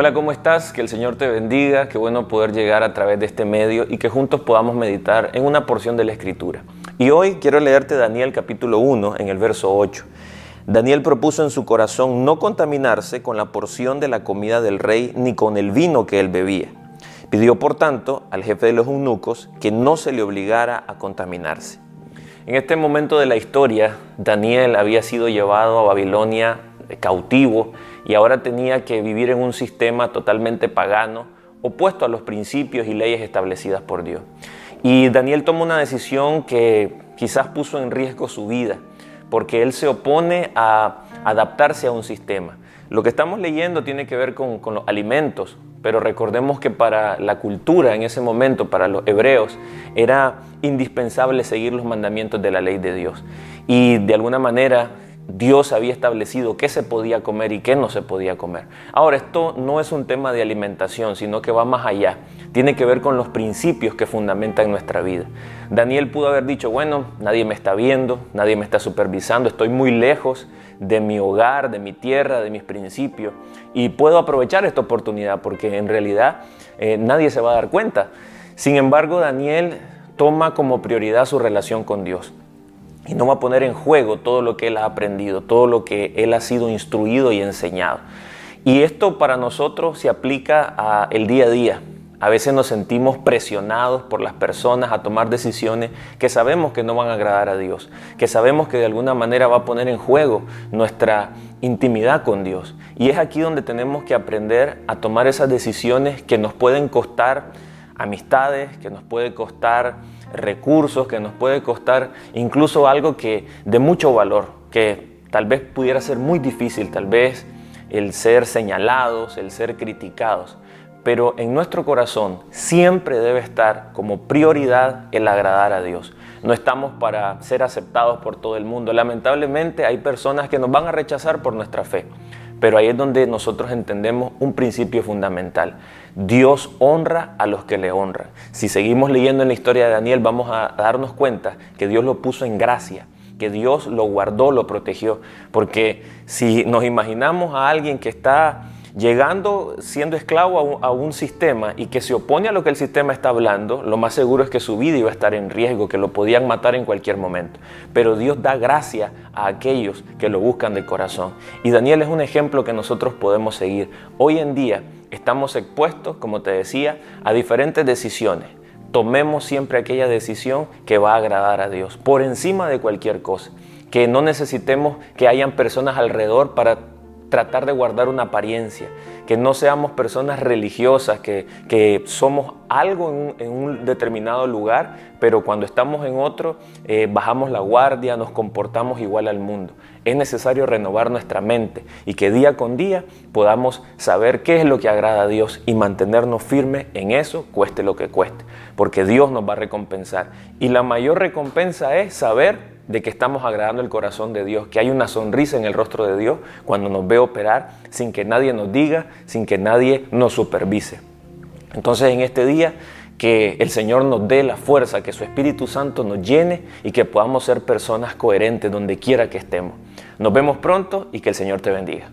Hola, ¿cómo estás? Que el Señor te bendiga, qué bueno poder llegar a través de este medio y que juntos podamos meditar en una porción de la Escritura. Y hoy quiero leerte Daniel capítulo 1 en el verso 8. Daniel propuso en su corazón no contaminarse con la porción de la comida del rey ni con el vino que él bebía. Pidió, por tanto, al jefe de los eunucos que no se le obligara a contaminarse. En este momento de la historia, Daniel había sido llevado a Babilonia cautivo y ahora tenía que vivir en un sistema totalmente pagano, opuesto a los principios y leyes establecidas por Dios. Y Daniel tomó una decisión que quizás puso en riesgo su vida, porque él se opone a adaptarse a un sistema. Lo que estamos leyendo tiene que ver con, los alimentos, pero recordemos que para la cultura en ese momento, para los hebreos, era indispensable seguir los mandamientos de la ley de Dios. Y de alguna manera Dios había establecido qué se podía comer y qué no se podía comer. Ahora, esto no es un tema de alimentación, sino que va más allá. Tiene que ver con los principios que fundamentan nuestra vida. Daniel pudo haber dicho, bueno, nadie me está viendo, nadie me está supervisando, estoy muy lejos de mi hogar, de mi tierra, de mis principios, y puedo aprovechar esta oportunidad porque en realidad eh, nadie se va a dar cuenta. Sin embargo, Daniel toma como prioridad su relación con Dios y no va a poner en juego todo lo que él ha aprendido, todo lo que él ha sido instruido y enseñado. Y esto para nosotros se aplica a el día a día. A veces nos sentimos presionados por las personas a tomar decisiones que sabemos que no van a agradar a Dios, que sabemos que de alguna manera va a poner en juego nuestra intimidad con Dios. Y es aquí donde tenemos que aprender a tomar esas decisiones que nos pueden costar amistades, que nos puede costar recursos, que nos puede costar incluso algo que de mucho valor, que tal vez pudiera ser muy difícil, tal vez el ser señalados, el ser criticados. Pero en nuestro corazón siempre debe estar como prioridad el agradar a Dios. No estamos para ser aceptados por todo el mundo. Lamentablemente hay personas que nos van a rechazar por nuestra fe. Pero ahí es donde nosotros entendemos un principio fundamental. Dios honra a los que le honran. Si seguimos leyendo en la historia de Daniel, vamos a darnos cuenta que Dios lo puso en gracia, que Dios lo guardó, lo protegió. Porque si nos imaginamos a alguien que está llegando siendo esclavo a un, sistema y que se opone a lo que el sistema está hablando, lo más seguro es que su vida iba a estar en riesgo, que lo podían matar en cualquier momento. Pero Dios da gracia a aquellos que lo buscan de corazón. Y Daniel es un ejemplo que nosotros podemos seguir. Hoy en día estamos expuestos, como te decía, a diferentes decisiones. Tomemos siempre aquella decisión que va a agradar a Dios, por encima de cualquier cosa. Que no necesitemos que hayan personas alrededor para tratar de guardar una apariencia, que no seamos personas religiosas, que, somos algo en un, determinado lugar, pero cuando estamos en otro eh, bajamos la guardia, nos comportamos igual al mundo. Es necesario renovar nuestra mente y que día con día podamos saber qué es lo que agrada a Dios y mantenernos firmes en eso, cueste lo que cueste, porque Dios nos va a recompensar. Y la mayor recompensa es saber de que estamos agradando el corazón de Dios, que hay una sonrisa en el rostro de Dios cuando nos ve operar sin que nadie nos diga, sin que nadie nos supervise. Entonces en este día que el Señor nos dé la fuerza, que su Espíritu Santo nos llene y que podamos ser personas coherentes donde quiera que estemos. Nos vemos pronto y que el Señor te bendiga.